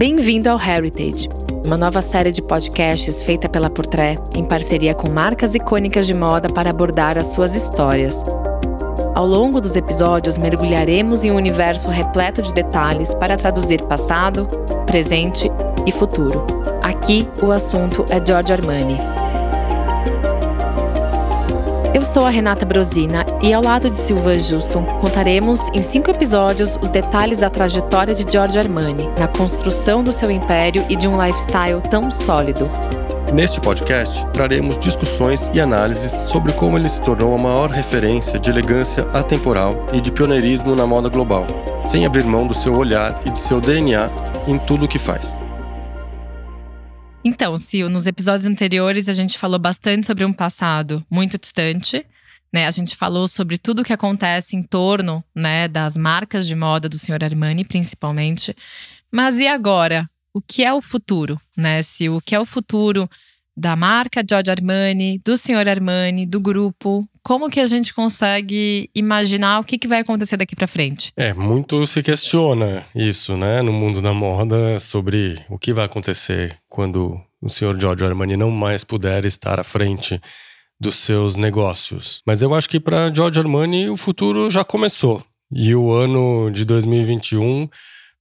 Bem-vindo ao Heritage, uma nova série de podcasts feita pela Portré em parceria com marcas icônicas de moda para abordar as suas histórias. Ao longo dos episódios, mergulharemos em um universo repleto de detalhes para traduzir passado, presente e futuro. Aqui, o assunto é Giorgio Armani. Eu sou a Renata Brosina e, ao lado de Silvan Juston, contaremos em cinco episódios os detalhes da trajetória de Giorgio Armani, na construção do seu império e de um lifestyle tão sólido. Neste podcast, traremos discussões e análises sobre como ele se tornou a maior referência de elegância atemporal e de pioneirismo na moda global, sem abrir mão do seu olhar e de seu DNA em tudo o que faz. Então, Sil, nos episódios anteriores a gente falou bastante sobre um passado muito distante. Né, a gente falou sobre tudo o que acontece em torno né, das marcas de moda do Sr. Armani, principalmente. Mas e agora? O que é o futuro? Né, Sil? O que é o futuro da marca Giorgio Armani, do Sr. Armani, do grupo? Como que a gente consegue imaginar o que, que vai acontecer daqui para frente? É, muito se questiona isso, né, no mundo da moda, sobre o que vai acontecer quando o Sr. Giorgio Armani não mais puder estar à frente dos seus negócios. Mas eu acho que para Giorgio Armani o futuro já começou. E o ano de 2021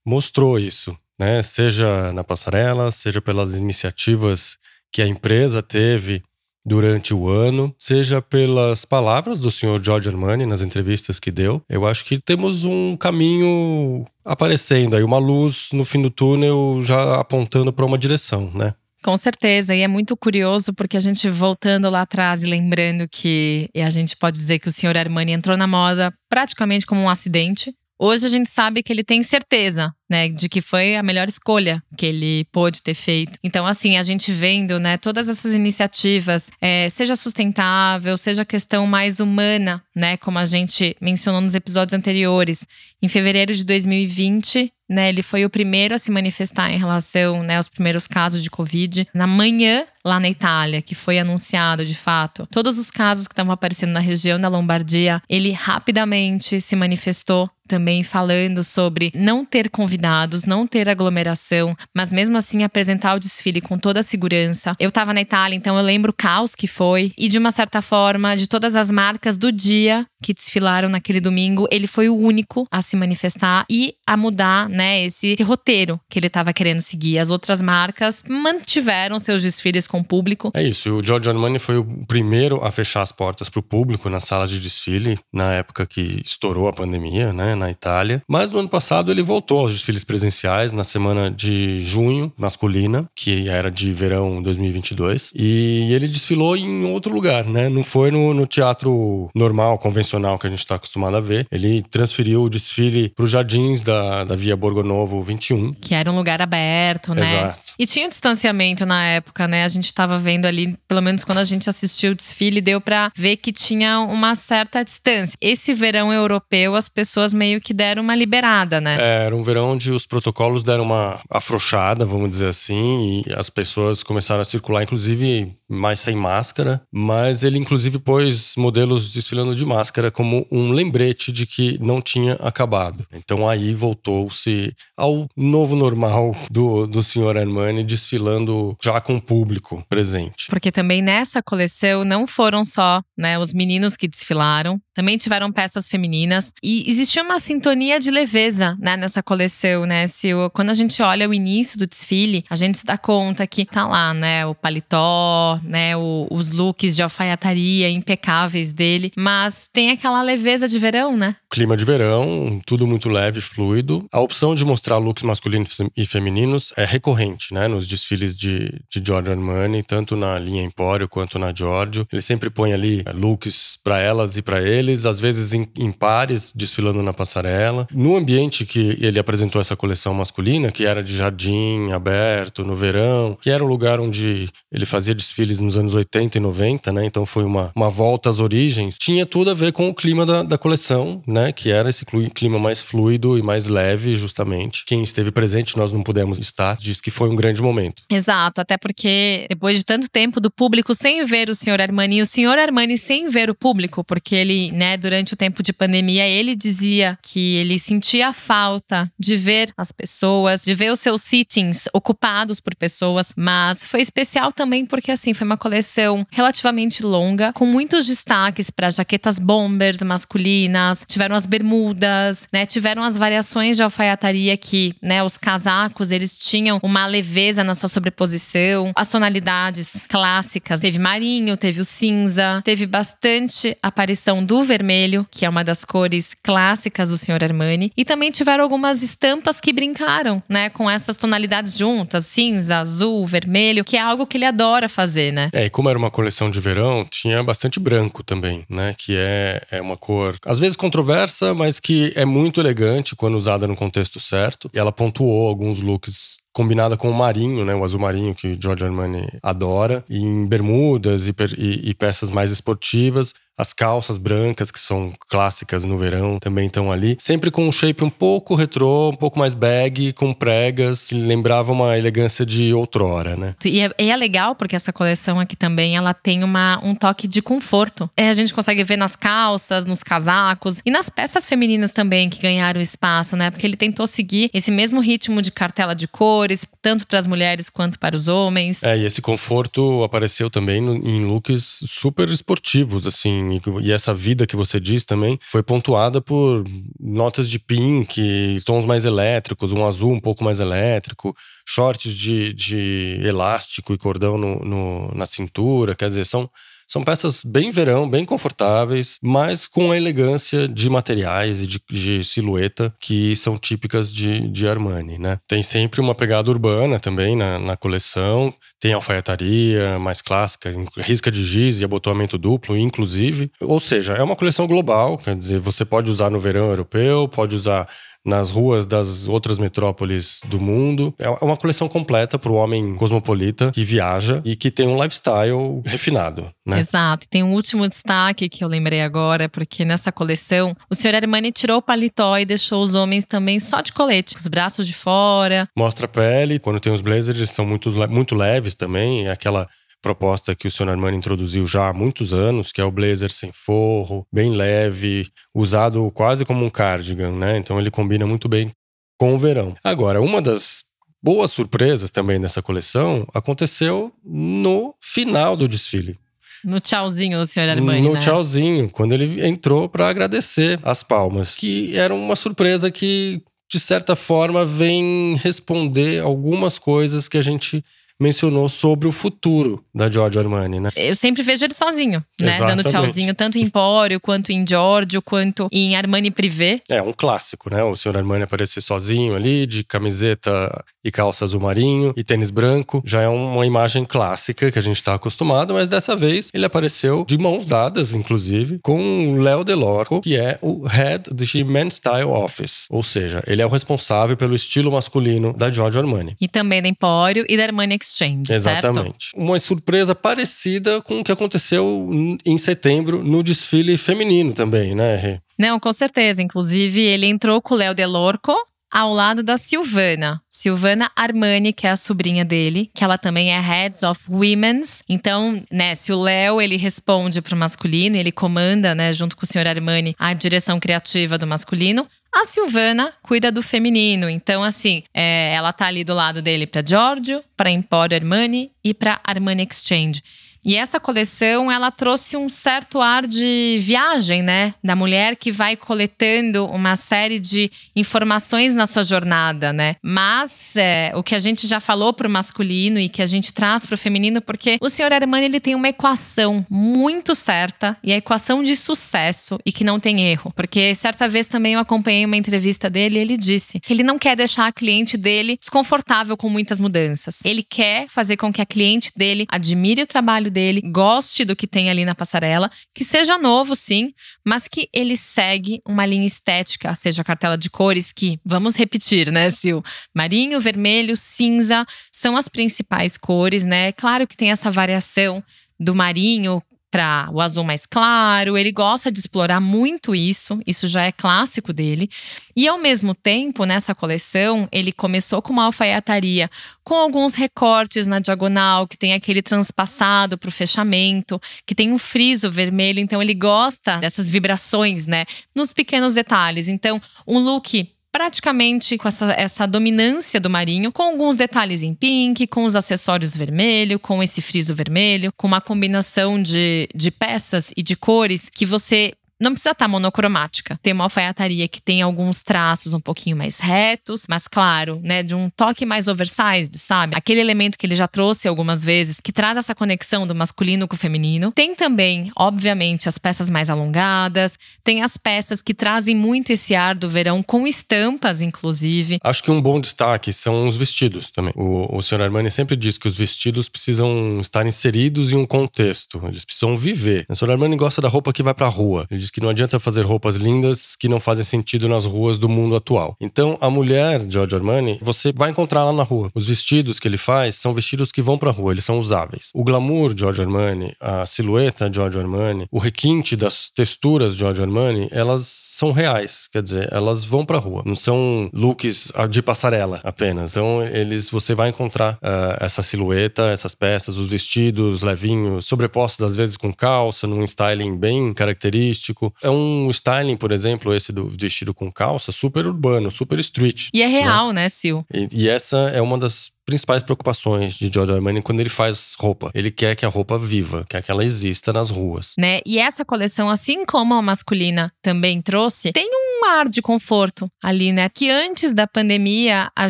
mostrou isso, né? Seja na passarela, seja pelas iniciativas que a empresa teve durante o ano, seja pelas palavras do senhor George Armani nas entrevistas que deu. Eu acho que temos um caminho aparecendo aí, uma luz no fim do túnel já apontando para uma direção, né? Com certeza, e é muito curioso porque a gente voltando lá atrás e lembrando que a gente pode dizer que o senhor Armani entrou na moda praticamente como um acidente. Hoje a gente sabe que ele tem certeza, né, de que foi a melhor escolha que ele pôde ter feito. Então, assim, a gente vendo, né, todas essas iniciativas, é, seja sustentável, seja questão mais humana, né, como a gente mencionou nos episódios anteriores. Em fevereiro de 2020, né, ele foi o primeiro a se manifestar em relação, né, aos primeiros casos de Covid. Na manhã, lá na Itália, que foi anunciado de fato, todos os casos que estavam aparecendo na região da Lombardia, ele rapidamente se manifestou também falando sobre não ter convidados, não ter aglomeração, mas mesmo assim apresentar o desfile com toda a segurança. Eu estava na Itália, então eu lembro o caos que foi e de uma certa forma, de todas as marcas do dia que desfilaram naquele domingo, ele foi o único a se manifestar e a mudar, né, esse, esse roteiro que ele estava querendo seguir. As outras marcas mantiveram seus desfiles com o público. É isso, o Giorgio Armani foi o primeiro a fechar as portas para o público nas salas de desfile na época que estourou a pandemia, né, na Itália. Mas no ano passado ele voltou aos desfiles presenciais na semana de junho, masculina, que era de verão 2022. E ele desfilou em outro lugar, né? Não foi no, no teatro normal, convencional que a gente está acostumado a ver. Ele transferiu o desfile para os jardins da, da Via Borgonovo 21. Que era um lugar aberto, né? Exato. E tinha um distanciamento na época, né? A gente estava vendo ali, pelo menos quando a gente assistiu o desfile, deu para ver que tinha uma certa distância. Esse verão europeu, as pessoas meio que deram uma liberada, né? É, era um verão onde os protocolos deram uma afrouxada, vamos dizer assim, e as pessoas começaram a circular, inclusive mais sem máscara, mas ele inclusive pôs modelos desfilando de máscara como um lembrete de que não tinha acabado. Então aí voltou-se ao novo normal do, do senhor Armani desfilando já com o público presente. Porque também nessa coleção não foram só né, os meninos que desfilaram, também tiveram peças femininas e existia uma sintonia de leveza né, nessa coleção, né? O, quando a gente olha o início do desfile, a gente se dá conta que tá lá, né, o paletó, né? O, os looks de alfaiataria impecáveis dele, mas tem aquela leveza de verão, né? Clima de verão, tudo muito leve, fluido. A opção de mostrar looks masculinos e femininos é recorrente, né? Nos desfiles de, de Giorgio Armani, tanto na linha Empório quanto na Giorgio. Ele sempre põe ali é, looks para elas e para eles, às vezes em, em pares, desfilando na passarela. No ambiente que ele apresentou essa coleção masculina, que era de jardim aberto, no verão, que era o lugar onde ele fazia desfiles nos anos 80 e 90, né? Então foi uma, uma volta às origens. Tinha tudo a ver com o clima da, da coleção, né? Né? Que era esse clima mais fluido e mais leve, justamente. Quem esteve presente, nós não pudemos estar, diz que foi um grande momento. Exato, até porque depois de tanto tempo do público sem ver o senhor Armani, e o senhor Armani sem ver o público, porque ele, né, durante o tempo de pandemia, ele dizia que ele sentia a falta de ver as pessoas, de ver os seus sittings ocupados por pessoas, mas foi especial também porque assim, foi uma coleção relativamente longa, com muitos destaques para jaquetas bombers masculinas, tiveram as bermudas, né, tiveram as variações de alfaiataria que, né, os casacos, eles tinham uma leveza na sua sobreposição, as tonalidades clássicas, teve marinho, teve o cinza, teve bastante aparição do vermelho, que é uma das cores clássicas do Sr. Armani, e também tiveram algumas estampas que brincaram, né, com essas tonalidades juntas, cinza, azul, vermelho, que é algo que ele adora fazer, né? É, e como era uma coleção de verão, tinha bastante branco também, né, que é, é uma cor às vezes controversa, mas que é muito elegante quando usada no contexto certo. E ela pontuou alguns looks combinada com o marinho, né, o azul marinho que Giorgio Armani adora, e em bermudas e, e, e peças mais esportivas. As calças brancas, que são clássicas no verão, também estão ali. Sempre com um shape um pouco retrô, um pouco mais bag, com pregas. Lembrava uma elegância de outrora, né? E é, e é legal porque essa coleção aqui também, ela tem uma, um toque de conforto. É, a gente consegue ver nas calças, nos casacos e nas peças femininas também que ganharam espaço, né? Porque ele tentou seguir esse mesmo ritmo de cartela de cores, tanto para as mulheres quanto para os homens. É, e esse conforto apareceu também no, em looks super esportivos, assim, e, essa vida que você diz também foi pontuada por notas de pink, tons mais elétricos, um azul um pouco mais elétrico, shorts de, de elástico e cordão no, no na cintura. Quer dizer, são são peças bem verão, bem confortáveis, mas com a elegância de materiais e de, de silhueta que são típicas de, de Armani, né? Tem sempre uma pegada urbana também na, na coleção, tem alfaiataria mais clássica, risca de giz e abotoamento duplo, inclusive. Ou seja, é uma coleção global, quer dizer, você pode usar no verão europeu, pode usar nas ruas das outras metrópoles do mundo. É uma coleção completa para o homem cosmopolita que viaja e que tem um lifestyle refinado. Né? Exato. Tem um último destaque que eu lembrei agora, porque nessa coleção o Sr. Armani tirou o paletó e deixou os homens também só de colete, os braços de fora. Mostra a pele. Quando tem os blazers, eles são muito, muito leves também. Aquela proposta que o Sr. Armani introduziu já há muitos anos, que é o blazer sem forro, bem leve, usado quase como um cardigan, né? Então ele combina muito bem com o verão. Agora, uma das boas surpresas também dessa coleção aconteceu no final do desfile. No tchauzinho do Sr. Armani, No né? tchauzinho, quando ele entrou para agradecer as palmas, que era uma surpresa que de certa forma vem responder algumas coisas que a gente mencionou sobre o futuro da Giorgio Armani, né? Eu sempre vejo ele sozinho, né? Exatamente. Dando tchauzinho, tanto em Empório, quanto em Giorgio, quanto em Armani Privé. É, um clássico, né? O senhor Armani aparecer sozinho ali, de camiseta e calça azul marinho e tênis branco. Já é uma imagem clássica que a gente tá acostumado, mas dessa vez ele apareceu de mãos dadas, inclusive, com o Léo Delorco, que é o Head do Men's Style Office. Ou seja, ele é o responsável pelo estilo masculino da Giorgio Armani. E também da Empório e da Armani Exchange, Exatamente. Certo? Uma surpresa parecida com o que aconteceu em setembro no desfile feminino também, né, Rê? Não, com certeza. Inclusive, ele entrou com o Léo Delorco ao lado da Silvana. Silvana Armani, que é a sobrinha dele, que ela também é Heads of Women's. Então, né, se o Léo ele responde pro masculino, ele comanda, né, junto com o senhor Armani, a direção criativa do masculino, a Silvana cuida do feminino. Então, assim, é, ela tá ali do lado dele para Giorgio, para Emporio Armani e para Armani Exchange. E essa coleção, ela trouxe um certo ar de viagem, né? Da mulher que vai coletando uma série de informações na sua jornada, né? Mas é, o que a gente já falou para o masculino e que a gente traz para o feminino, porque o senhor Armani ele tem uma equação muito certa e a equação de sucesso e que não tem erro. Porque certa vez também eu acompanhei uma entrevista dele e ele disse que ele não quer deixar a cliente dele desconfortável com muitas mudanças. Ele quer fazer com que a cliente dele admire o trabalho trabalho dele, goste do que tem ali na passarela, que seja novo, sim, mas que ele segue uma linha estética, seja cartela de cores, que, vamos repetir, né, Sil? Marinho, vermelho, cinza são as principais cores, né? Claro que tem essa variação do marinho para o azul mais claro. Ele gosta de explorar muito isso, isso já é clássico dele. E ao mesmo tempo, nessa coleção, ele começou com uma alfaiataria com alguns recortes na diagonal, que tem aquele transpassado para o fechamento, que tem um friso vermelho. Então ele gosta dessas vibrações, né? Nos pequenos detalhes. Então, um look praticamente com essa, essa dominância do marinho, com alguns detalhes em pink, com os acessórios vermelho, com esse friso vermelho, com uma combinação de, de peças e de cores que você não precisa estar tá monocromática. Tem uma alfaiataria que tem alguns traços um pouquinho mais retos, mas claro, né, de um toque mais oversized, sabe? Aquele elemento que ele já trouxe algumas vezes, que traz essa conexão do masculino com o feminino. Tem também, obviamente, as peças mais alongadas, tem as peças que trazem muito esse ar do verão com estampas, inclusive. Acho que um bom destaque são os vestidos também. O, o Sr. Armani sempre diz que os vestidos precisam estar inseridos em um contexto, eles precisam viver. O Sr. Armani gosta da roupa que vai pra rua. Ele diz que não adianta fazer roupas lindas que não fazem sentido nas ruas do mundo atual. Então, a mulher Giorgio Armani, você vai encontrar lá na rua. Os vestidos que ele faz são vestidos que vão pra rua, eles são usáveis. O glamour Giorgio Armani, a silhueta Giorgio Armani, o requinte das texturas Giorgio Armani, elas são reais, quer dizer, elas vão pra rua. Não são looks de passarela apenas. Então, eles você vai encontrar uh, essa silhueta, essas peças, os vestidos levinhos, sobrepostos às vezes com calça, num styling bem característico é um styling, por exemplo, esse do vestido com calça, super urbano, super street. E é real, né, né Sil? E, e essa é uma das principais preocupações de Giorgio Armani quando ele faz roupa. Ele quer que a roupa viva, quer que ela exista nas ruas. Né? E essa coleção, assim como a masculina também trouxe, tem um ar de conforto ali, né? Que antes da pandemia a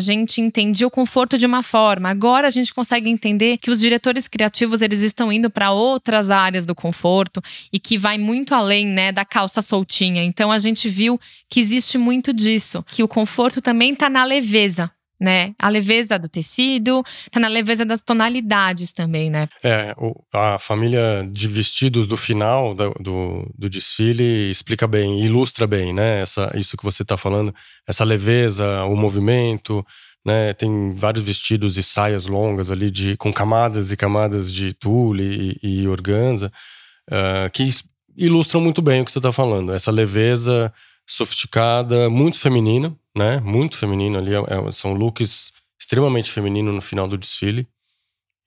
gente entendia o conforto de uma forma. Agora a gente consegue entender que os diretores criativos eles estão indo para outras áreas do conforto e que vai muito além, né, da calça soltinha. Então a gente viu que existe muito disso, que o conforto também está na leveza né? A leveza do tecido, tá na leveza das tonalidades também, né? É, o, a família de vestidos do final do, do, do, desfile explica bem, ilustra bem, né? Essa, isso que você tá falando, essa leveza, o movimento, né? Tem vários vestidos e saias longas ali de, com camadas e camadas de tule e, e organza, uh, que ilustram muito bem o que você tá falando. Essa leveza sofisticada, muito feminina, né? Muito feminino ali. É, é, são looks extremamente femininos no final do desfile.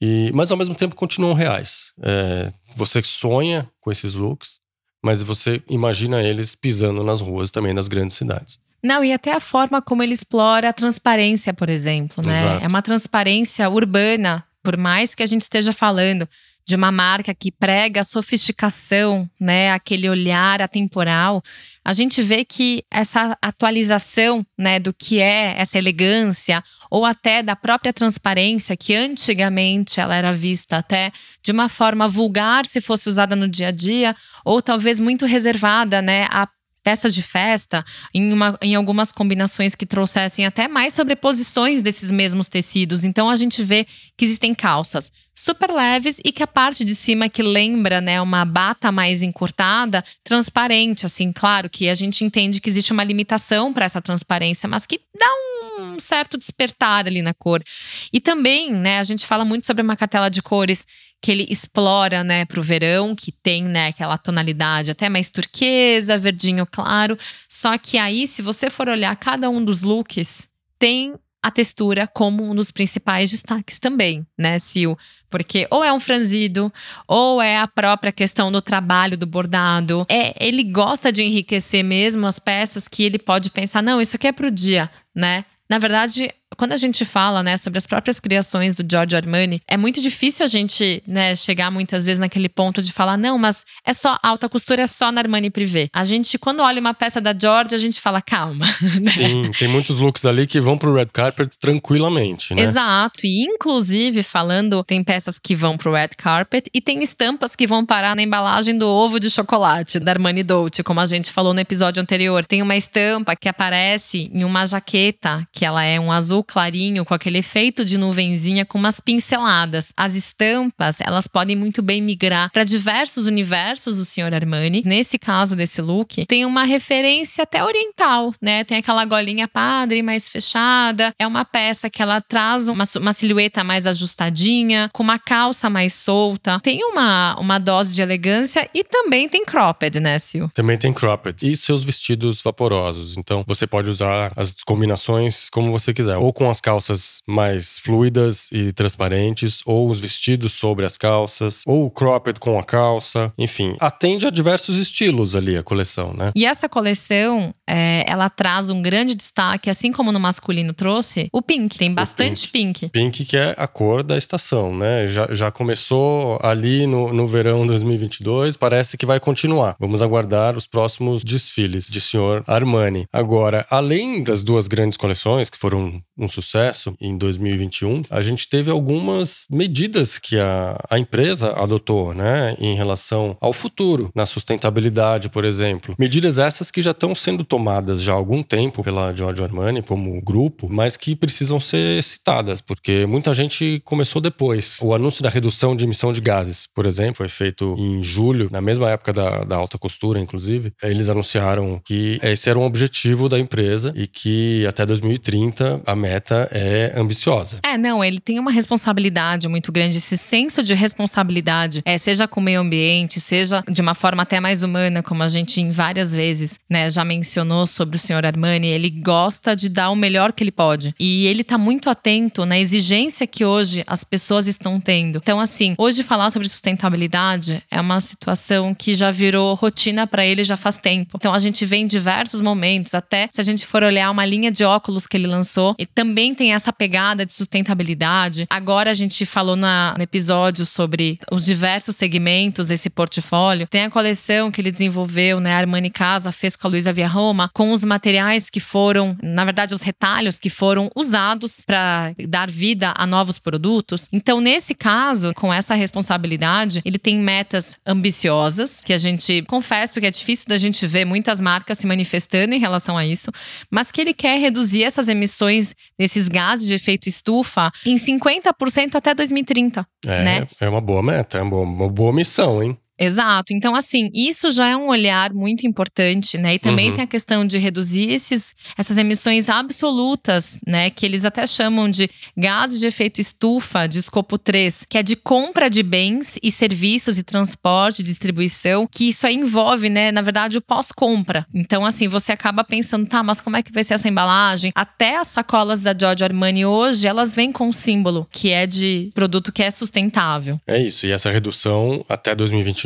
E, mas ao mesmo tempo continuam reais. É, você sonha com esses looks, mas você imagina eles pisando nas ruas também das grandes cidades. Não, e até a forma como ele explora a transparência, por exemplo, né? Exato. É uma transparência urbana, por mais que a gente esteja falando de uma marca que prega a sofisticação, né, aquele olhar atemporal, a gente vê que essa atualização, né, do que é essa elegância ou até da própria transparência, que antigamente ela era vista até de uma forma vulgar se fosse usada no dia a dia, ou talvez muito reservada, né, a peças de festa, em, uma, em algumas combinações que trouxessem até mais sobreposições desses mesmos tecidos. Então a gente vê que existem calças super leves e que a parte de cima que lembra, né, uma bata mais encurtada, transparente, assim, claro que a gente entende que existe uma limitação para essa transparência, mas que dá um certo despertar ali na cor. E também, né, a gente fala muito sobre uma cartela de cores que ele explora, né, pro verão, que tem, né, aquela tonalidade até mais turquesa, verdinho claro. Só que aí, se você for olhar cada um dos looks, tem a textura como um dos principais destaques também, né, Sil? Porque ou é um franzido, ou é a própria questão do trabalho do bordado. É, ele gosta de enriquecer mesmo as peças que ele pode pensar, não, isso aqui é pro dia, né? Na verdade, quando a gente fala, né, sobre as próprias criações do Giorgio Armani, é muito difícil a gente, né, chegar muitas vezes naquele ponto de falar, não, mas é só alta costura é só na Armani Privé. A gente, quando olha uma peça da Giorgio, a gente fala, calma. Né? Sim, tem muitos looks ali que vão pro red carpet tranquilamente, né? Exato, e inclusive falando, tem peças que vão pro red carpet e tem estampas que vão parar na embalagem do ovo de chocolate da Armani Dolce, como a gente falou no episódio anterior. Tem uma estampa que aparece em uma jaqueta, que ela é um azul azul clarinho, com aquele efeito de nuvenzinha, com umas pinceladas. As estampas, elas podem muito bem migrar para diversos universos do Sr. Armani. Nesse caso desse look, tem uma referência até oriental, né? Tem aquela golinha padre mais fechada. É uma peça que ela traz uma, uma silhueta mais ajustadinha, com uma calça mais solta. Tem uma, uma dose de elegância e também tem cropped, né, Sil? Também tem cropped. E seus vestidos vaporosos. Então você pode usar as combinações como você quiser. Ou com as calças mais fluidas e transparentes, ou os vestidos sobre as calças, ou o cropped com a calça. Enfim, atende a diversos estilos ali a coleção, né? E essa coleção, é, ela traz um grande destaque, assim como no masculino trouxe, o pink. Tem bastante pink. pink. Pink que é a cor da estação, né? Já, já começou ali no, no verão 2022, parece que vai continuar. Vamos aguardar os próximos desfiles de senhor Armani. Agora, além das duas grandes coleções que foram um sucesso em 2021, a gente teve algumas medidas que a, a empresa adotou, né, em relação ao futuro, na sustentabilidade, por exemplo. Medidas essas que já estão sendo tomadas já há algum tempo pela Giorgio Armani como grupo, mas que precisam ser citadas, porque muita gente começou depois. O anúncio da redução de emissão de gases, por exemplo, foi feito em julho, na mesma época da, da alta costura, inclusive. Eles anunciaram que esse era um objetivo da empresa e que até 2030 a meta é ambiciosa. É, não, ele tem uma responsabilidade muito grande, esse senso de responsabilidade, é, seja com o meio ambiente, seja de uma forma até mais humana, como a gente em várias vezes, né, já mencionou sobre o senhor Armani, ele gosta de dar o melhor que ele pode. E ele tá muito atento na exigência que hoje as pessoas estão tendo. Então, assim, hoje falar sobre sustentabilidade é uma situação que já virou rotina para ele já faz tempo. Então, a gente vê em diversos momentos, até se a gente for olhar uma linha de óculos que ele lançou, e também tem essa pegada de sustentabilidade. Agora a gente falou na, no episódio sobre os diversos segmentos desse portfólio. Tem a coleção que ele desenvolveu, né? A Armani Casa fez com a Luísa Via Roma, com os materiais que foram, na verdade, os retalhos que foram usados para dar vida a novos produtos. Então, nesse caso, com essa responsabilidade, ele tem metas ambiciosas, que a gente confesso que é difícil da gente ver muitas marcas se manifestando em relação a isso, mas que ele quer reduzir essas emissões desses gases de efeito estufa em 50% até 2030. É, né? é uma boa meta, é uma boa, uma boa missão, hein? Exato. Então, assim, isso já é um olhar muito importante, né? E também Uhum. tem a questão de reduzir esses, essas emissões absolutas, né? Que eles até chamam de gases de efeito estufa, de escopo 3, que é de compra de bens e serviços e transporte, distribuição, que isso aí envolve, né? Na verdade, o pós-compra. Então, assim, você acaba pensando, tá, mas como é que vai ser essa embalagem? Até as sacolas da Giorgio Armani hoje, elas vêm com um símbolo que é de produto que é sustentável. É isso. E essa redução até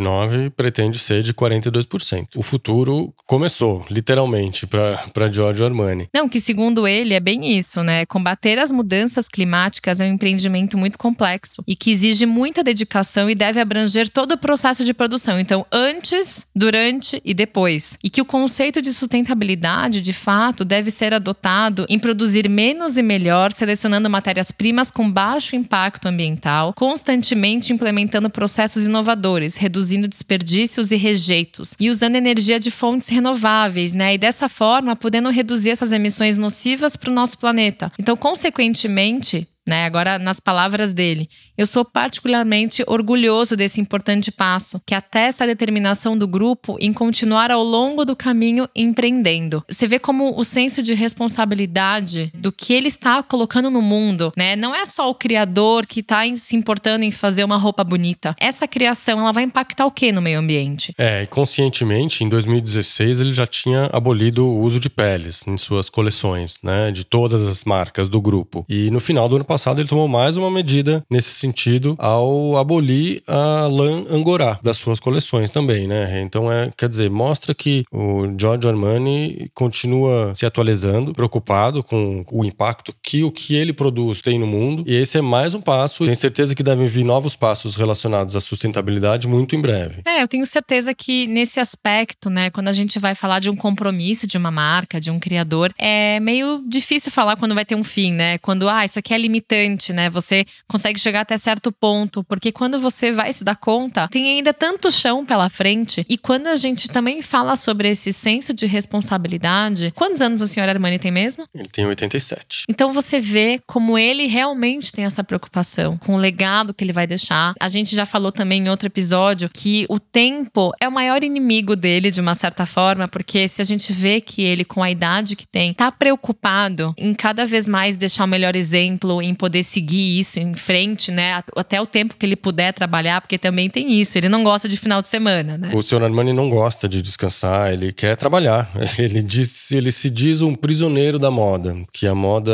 2029 pretende ser de 42%. O futuro começou, literalmente, para Giorgio Armani. Não, que segundo ele é bem isso, né? Combater as mudanças climáticas é um empreendimento muito complexo e que exige muita dedicação e deve abranger todo o processo de produção. Então, antes, durante e depois. E que o conceito de sustentabilidade, de fato, deve ser adotado em produzir menos e melhor, selecionando matérias-primas com baixo impacto ambiental, constantemente implementando processos inovadores, reduzindo desperdícios e rejeitos e usando energia de fontes renováveis, né? E dessa forma, podendo reduzir essas emissões nocivas para o nosso planeta. Então, consequentemente, né, agora nas palavras dele, eu sou particularmente orgulhoso desse importante passo, que atesta a determinação do grupo em continuar ao longo do caminho empreendendo. Você vê como o senso de responsabilidade do que ele está colocando no mundo, né? Não é só o criador que está se importando em fazer uma roupa bonita. Essa criação, ela vai impactar o que no meio ambiente? É, conscientemente, em 2016, ele já tinha abolido o uso de peles em suas coleções, né? De todas as marcas do grupo. E no final do ano passado, ele tomou mais uma medida nesse sentido ao abolir a lã angorá das suas coleções também, né? Então, é, quer dizer, mostra que o Giorgio Armani continua se atualizando, preocupado com o impacto que o que ele produz tem no mundo. E esse é mais um passo. Tenho certeza que devem vir novos passos relacionados à sustentabilidade muito em breve. É, eu tenho certeza que nesse aspecto, né, quando a gente vai falar de um compromisso de uma marca, de um criador, é meio difícil falar quando vai ter um fim, né? Quando, ah, isso aqui é limitado limitante, né? Você consegue chegar até certo ponto, porque quando você vai se dar conta, tem ainda tanto chão pela frente. E quando a gente também fala sobre esse senso de responsabilidade, quantos anos o senhor Armani tem mesmo? Ele tem 87. Então você vê como ele realmente tem essa preocupação com o legado que ele vai deixar. A gente já falou também em outro episódio que o tempo é o maior inimigo dele, de uma certa forma, porque se a gente vê que ele, com a idade que tem, tá preocupado em cada vez mais deixar o melhor exemplo, em poder seguir isso em frente, né? Até o tempo que ele puder trabalhar, porque também tem isso. Ele não gosta de final de semana, né? O senhor Armani não gosta de descansar, ele quer trabalhar. Ele diz, ele se diz um prisioneiro da moda, que a moda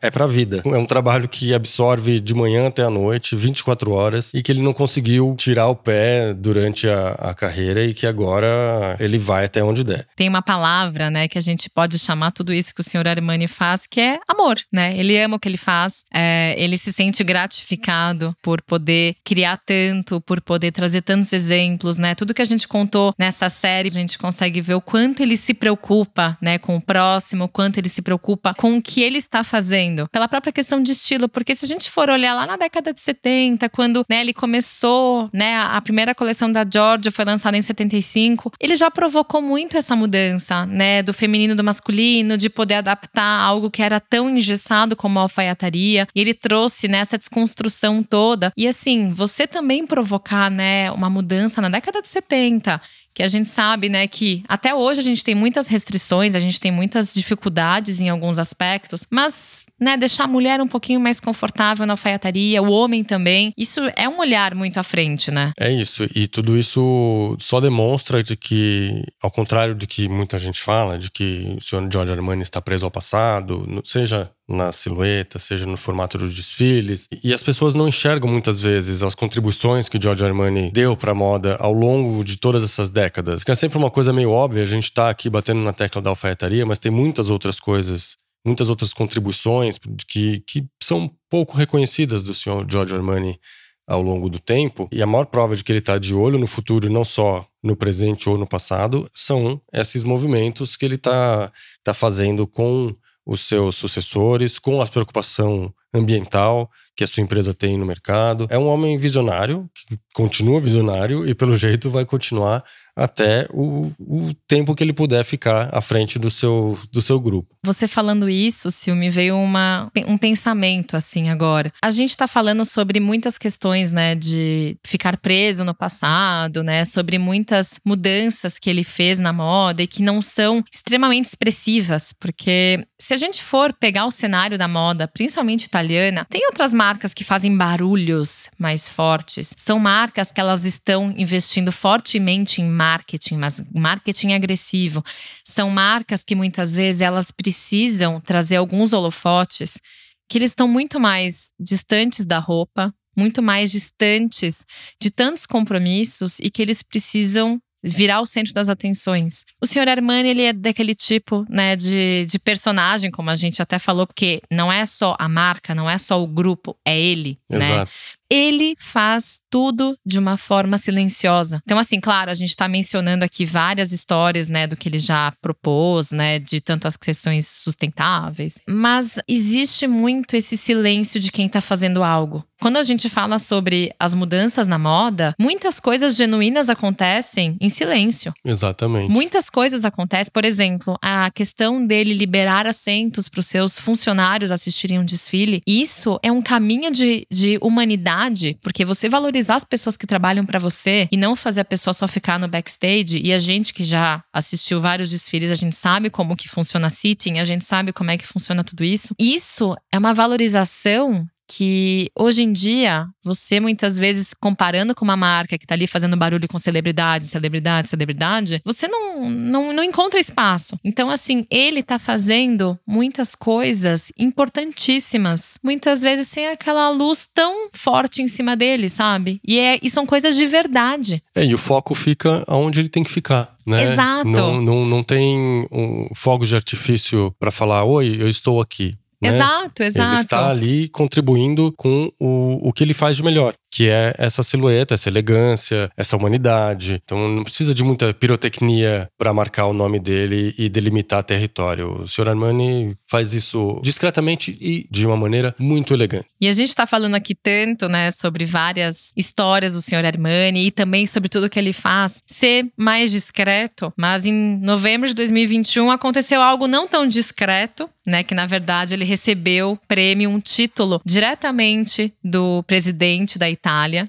é pra vida. É um trabalho que absorve de manhã até a noite, 24 horas, e que ele não conseguiu tirar o pé durante a, a carreira e que agora ele vai até onde der. Tem uma palavra, né, que a gente pode chamar tudo isso que o senhor Armani faz, que é amor, né? Ele ama o que ele faz, é, ele se sente gratificado por poder criar tanto, por poder trazer tantos exemplos, né? Tudo que a gente contou nessa série, a gente consegue ver o quanto ele se preocupa, né, com o próximo, o quanto ele se preocupa com o que ele está fazendo, pela própria questão de estilo, porque se a gente for olhar lá na década de 70, quando né, ele começou, né, a primeira coleção da Georgia foi lançada em 75, ele já provocou muito essa mudança, né, do feminino do masculino, de poder adaptar algo que era tão engessado como a alfaiataria. E ele trouxe né, essa desconstrução toda. E assim, você também provocar, né, uma mudança na década de 70 que a gente sabe, né, que até hoje a gente tem muitas restrições, a gente tem muitas dificuldades em alguns aspectos, mas, né, deixar a mulher um pouquinho mais confortável na alfaiataria, o homem também, isso é um olhar muito à frente, né? É isso, e tudo isso só demonstra de que, ao contrário do que muita gente fala, de que o senhor Giorgio Armani está preso ao passado, seja na silhueta, seja no formato dos desfiles. E as pessoas não enxergam muitas vezes as contribuições que Giorgio Armani deu para a moda ao longo de todas essas décadas. Fica sempre uma coisa meio óbvia, a gente está aqui batendo na tecla da alfaiataria, mas tem muitas outras coisas, muitas outras contribuições que, que são pouco reconhecidas do senhor Giorgio Armani ao longo do tempo. E a maior prova de que ele está de olho no futuro, não só no presente ou no passado, são esses movimentos que ele está tá fazendo com os seus sucessores, com a preocupação ambiental que a sua empresa tem no mercado. É um homem visionário, que continua visionário e, pelo jeito, vai continuar até o, o tempo que ele puder ficar à frente do seu, do seu grupo. Você falando isso, Sil, me veio uma, um pensamento assim agora. A gente está falando sobre muitas questões, né, de ficar preso no passado, né, sobre muitas mudanças que ele fez na moda e que não são extremamente expressivas, porque se a gente for pegar o cenário da moda, principalmente italiana, tem outras marcas que fazem barulhos mais fortes. São marcas que elas estão investindo fortemente em marketing, mas marketing agressivo. São marcas que muitas vezes elas precisam trazer alguns holofotes que eles estão muito mais distantes da roupa, muito mais distantes de tantos compromissos e que eles precisam virar o centro das atenções. O senhor Armani, ele é daquele tipo, né, de, de personagem, como a gente até falou, porque não é só a marca, não é só o grupo, é ele, né? Exato. né? Ele faz tudo de uma forma silenciosa. Então, assim, claro, a gente está mencionando aqui várias histórias, né, do que ele já propôs, né, de tanto as questões sustentáveis, mas existe muito esse silêncio de quem está fazendo algo. Quando a gente fala sobre as mudanças na moda, muitas coisas genuínas acontecem em silêncio. Exatamente. Muitas coisas acontecem, por exemplo, a questão dele liberar assentos para os seus funcionários assistirem um desfile. Isso é um caminho de, de humanidade, porque você valorizar as pessoas que trabalham para você e não fazer a pessoa só ficar no backstage. E a gente que já assistiu vários desfiles, a gente sabe como que funciona a sitting, a gente sabe como é que funciona tudo isso. Isso é uma valorização que hoje em dia, você muitas vezes comparando com uma marca que tá ali fazendo barulho com celebridade, celebridade, celebridade, você não, não, não encontra espaço. Então, assim, ele tá fazendo muitas coisas importantíssimas, muitas vezes sem aquela luz tão forte em cima dele, sabe? E, é, e são coisas de verdade. É, e o foco fica onde ele tem que ficar. Né? Exato. Não, não, não tem um fogos de artifício para falar, oi, eu estou aqui. Né? Exato, exato. Ele está ali contribuindo com o, o que ele faz de melhor. Que é essa silhueta, essa elegância, essa humanidade. Então não precisa de muita pirotecnia para marcar o nome dele e delimitar território. O Sr. Armani faz isso discretamente e de uma maneira muito elegante. E a gente está falando aqui tanto, né, sobre várias histórias do Sr. Armani e também sobre tudo que ele faz ser mais discreto, mas em novembro de 2021 aconteceu algo não tão discreto, né, que na verdade ele recebeu prêmio, um título diretamente do presidente da Itália,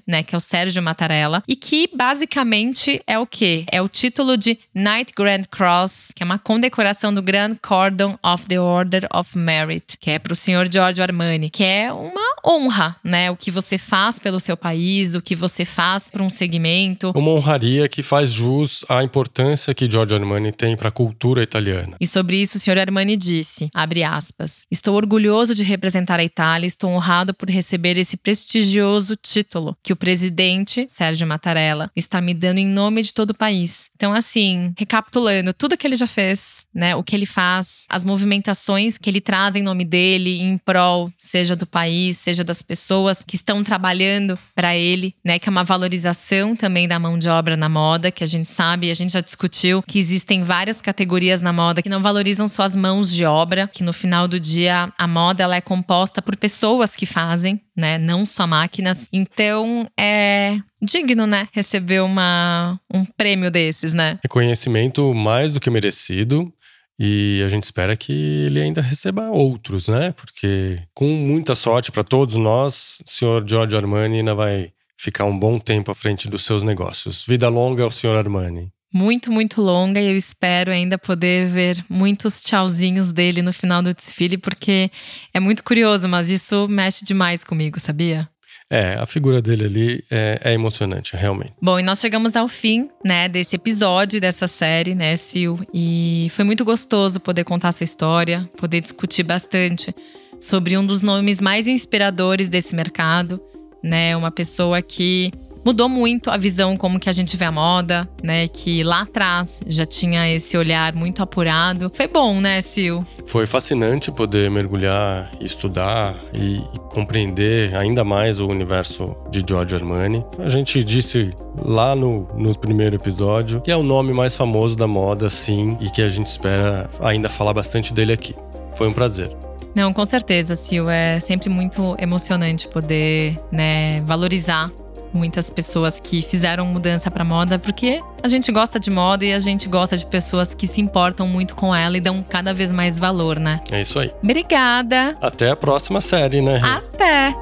né, que é o Sérgio Mattarella, e que basicamente é o quê? É o título de Knight Grand Cross, que é uma condecoração do Grand Cordon of the Order of Merit, que é para o senhor Giorgio Armani, que é uma honra, né, o que você faz pelo seu país, o que você faz para um segmento. Uma honraria que faz jus à importância que Giorgio Armani tem para a cultura italiana. E sobre isso o senhor Armani disse, abre aspas, estou orgulhoso de representar a Itália, estou honrado por receber esse prestigioso título que o presidente, Sérgio Mattarella, está me dando em nome de todo o país. Então, assim, recapitulando tudo que ele já fez, né, o que ele faz, as movimentações que ele traz em nome dele, em prol, seja do país, seja das pessoas que estão trabalhando para ele, né, que é uma valorização também da mão de obra na moda, que a gente sabe, a gente já discutiu que existem várias categorias na moda que não valorizam suas mãos de obra, que no final do dia a moda ela é composta por pessoas que fazem, né, não só máquinas. Então é digno, né, receber uma, um prêmio desses, né? Reconhecimento mais do que merecido. E a gente espera que ele ainda receba outros, né? Porque com muita sorte para todos nós, o senhor Giorgio Armani ainda vai ficar um bom tempo à frente dos seus negócios. Vida longa ao senhor Armani muito, muito longa e eu espero ainda poder ver muitos tchauzinhos dele no final do desfile, porque é muito curioso, mas isso mexe demais comigo, sabia? É, a figura dele ali é, é, emocionante, realmente. Bom, e nós chegamos ao fim, né, desse episódio dessa série, né, Sil? E foi muito gostoso poder contar essa história, poder discutir bastante sobre um dos nomes mais inspiradores desse mercado, né? Uma pessoa que mudou muito a visão como que a gente vê a moda, né? Que lá atrás já tinha esse olhar muito apurado. Foi bom, né, Sil? Foi fascinante poder mergulhar, estudar e, e compreender ainda mais o universo de Giorgio Armani. A gente disse lá no, no primeiro episódio que é o nome mais famoso da moda, sim, e que a gente espera ainda falar bastante dele aqui. Foi um prazer. Não, com certeza, Sil. É sempre muito emocionante poder né, valorizar muitas pessoas que fizeram mudança para moda, porque a gente gosta de moda e a gente gosta de pessoas que se importam muito com ela e dão cada vez mais valor, né? É isso aí. Obrigada. Até a próxima série, né? Até.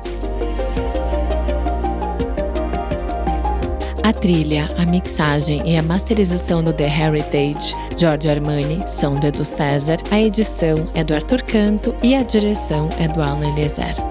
A trilha, a mixagem e a masterização do The Heritage, Giorgio Armani, são do Edu César, a edição é do Arthur Canto e a direção é do Alan Eliezer.